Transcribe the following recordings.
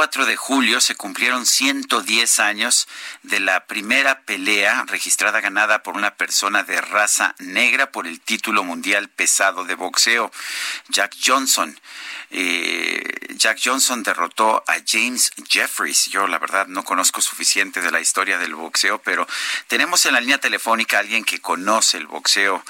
4 de julio se cumplieron 110 años de la primera pelea registrada ganada por una persona de raza negra por el título mundial pesado de boxeo, Jack Johnson. Eh, Jack Johnson derrotó a James Jeffries. Yo la verdad no conozco suficiente de la historia del boxeo, pero tenemos en la línea telefónica a alguien que conoce el boxeo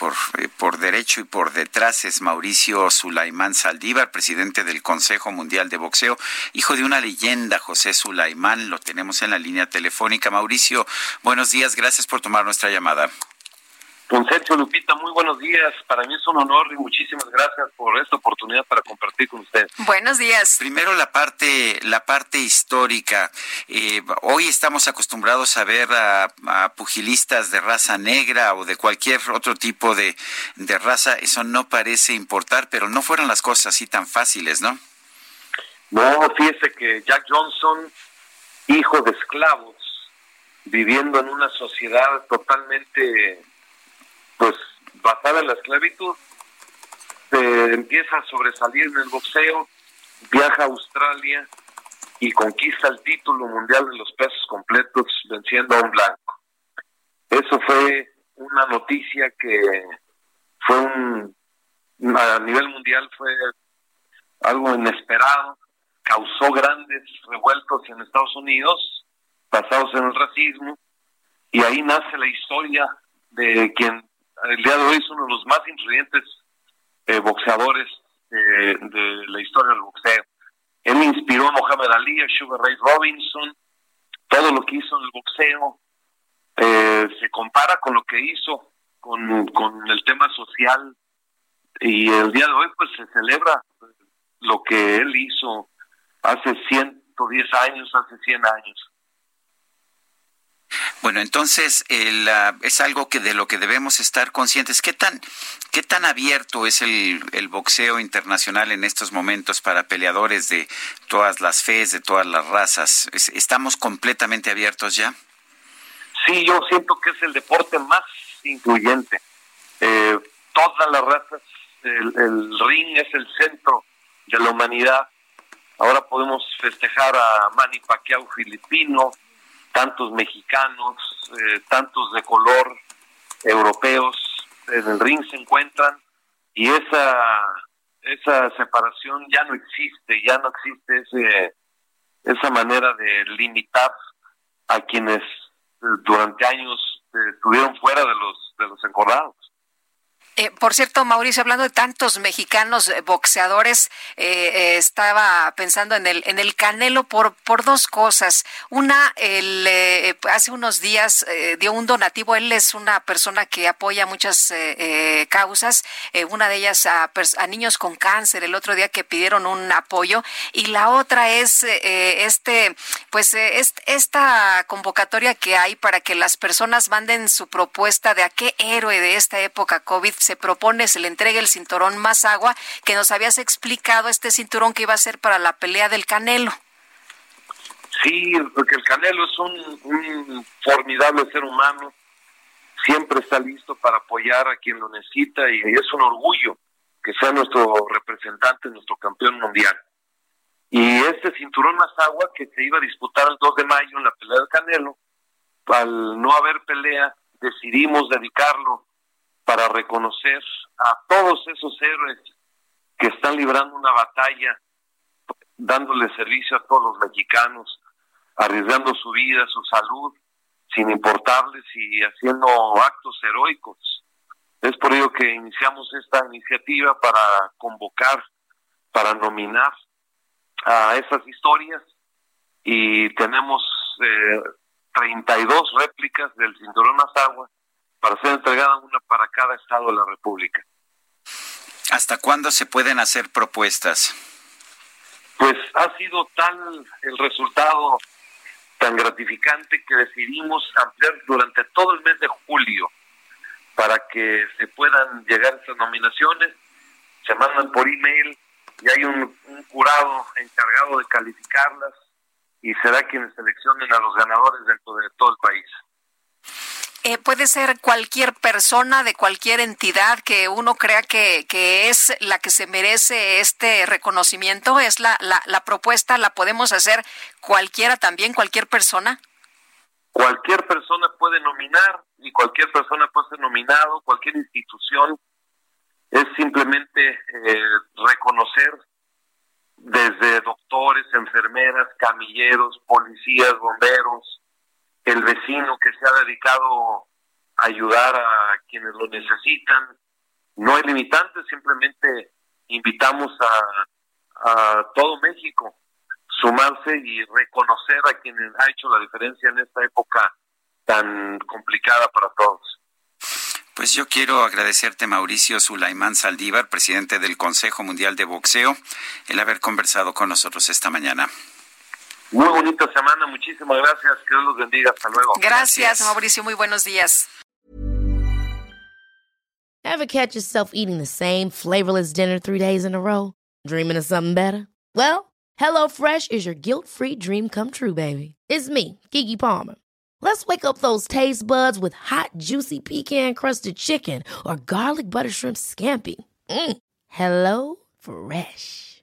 por, eh, por derecho y por detrás es Mauricio Sulaimán Saldívar, presidente del Consejo Mundial de Boxeo, hijo de una leyenda, José Sulaimán. Lo tenemos en la línea telefónica. Mauricio, buenos días, gracias por tomar nuestra llamada. Don Sergio Lupita, muy buenos días. Para mí es un honor y muchísimas gracias por esta oportunidad para compartir con usted. Buenos días. Primero la parte, la parte histórica. Eh, hoy estamos acostumbrados a ver a, pugilistas de raza negra o de cualquier otro tipo de, de raza. Eso no parece importar, pero no fueron las cosas así tan fáciles, ¿no? No, fíjese que Jack Johnson, hijo de esclavos, viviendo en una sociedad totalmente pues basada en la esclavitud, se empieza a sobresalir en el boxeo, viaja a Australia y conquista el título mundial de los pesos completos venciendo a un blanco. Eso fue una noticia que fue un, a nivel mundial fue algo inesperado, causó grandes revueltos en Estados Unidos basados en el racismo y ahí nace la historia de quien el día de hoy es uno de los más influyentes eh, boxeadores de la historia del boxeo. Él inspiró a Mohamed Ali, a Sugar Ray Robinson, todo lo que hizo en el boxeo eh, se compara con lo que hizo con, con el tema social y el día de hoy pues se celebra lo que él hizo hace 110 años, hace 100 años. Bueno, entonces es algo que de lo que debemos estar conscientes. ¿Qué tan, qué tan abierto es el, el, boxeo internacional en estos momentos para peleadores de todas las fees, de todas las razas? ¿Estamos completamente abiertos ya? Sí, yo siento que es el deporte más incluyente. Eh, todas las razas, el, el ring es el centro de la humanidad. Ahora podemos festejar a Manny Pacquiao filipino, tantos mexicanos, eh, tantos de color europeos en el ring se encuentran y esa esa separación ya no existe, ya no existe ese esa manera de limitar a quienes eh, durante años eh, estuvieron fuera de los de los encordados. Eh, por cierto, Mauricio, hablando de tantos mexicanos eh, boxeadores, eh, estaba pensando en el en el Canelo por por dos cosas. Una, el, hace unos días dio un donativo. Él es una persona que apoya muchas causas. una de ellas a, a, niños con cáncer. El otro día que pidieron un apoyo y la otra es este, pues esta convocatoria que hay para que las personas manden su propuesta de a qué héroe de esta época COVID se propone se le entregue el cinturón más agua, que nos habías explicado este cinturón que iba a ser para la pelea del Canelo. Sí, porque el Canelo es un, formidable ser humano, siempre está listo para apoyar a quien lo necesita y es un orgullo que sea nuestro representante, nuestro campeón mundial. Y este cinturón más agua que se iba a disputar el 2 de mayo en la pelea del Canelo, al no haber pelea, decidimos dedicarlo para reconocer a todos esos héroes que están librando una batalla, dándole servicio a todos los mexicanos, arriesgando su vida, su salud, sin importarles y haciendo actos heroicos. Es por ello que iniciamos esta iniciativa para convocar, para nominar a esas historias y tenemos eh, 32 réplicas del Cinturón Azagua para ser entregada una para cada estado de la República. ¿Hasta cuándo se pueden hacer propuestas? pues ha sido tal el resultado tan gratificante que decidimos ampliar durante todo el mes de julio para que se puedan llegar estas nominaciones. Se mandan por email y hay un, jurado encargado de calificarlas y será quienes seleccionen a los ganadores dentro de todo el país. Eh, puede ser cualquier persona de cualquier entidad que uno crea que, que es la que se merece este reconocimiento. ¿Es la, la, la propuesta? ¿La podemos hacer cualquiera también, cualquier persona? Cualquier persona puede nominar y cualquier persona puede ser nominado, cualquier institución. Es simplemente eh, reconocer desde doctores, enfermeras, camilleros, policías, bomberos, el vecino que se ha dedicado a ayudar a quienes lo necesitan. No hay limitantes, simplemente invitamos a, a todo México sumarse y reconocer a quienes ha hecho la diferencia en esta época tan complicada para todos. Pues yo quiero agradecerte, Mauricio Sulaimán Saldívar, presidente del Consejo Mundial de Boxeo, el haber conversado con nosotros esta mañana. Muy bonita semana, muchísimas gracias, que Dios los bendiga, hasta luego. Gracias, Mauricio, muy buenos días. Ever catch yourself eating the same flavorless dinner three days in a row? Dreaming of something better? Well, HelloFresh is your guilt-free dream come true, baby. It's me, Kiki Palmer. Let's wake up those taste buds with hot, juicy pecan-crusted chicken or garlic butter shrimp scampi. Mm. Hello Fresh.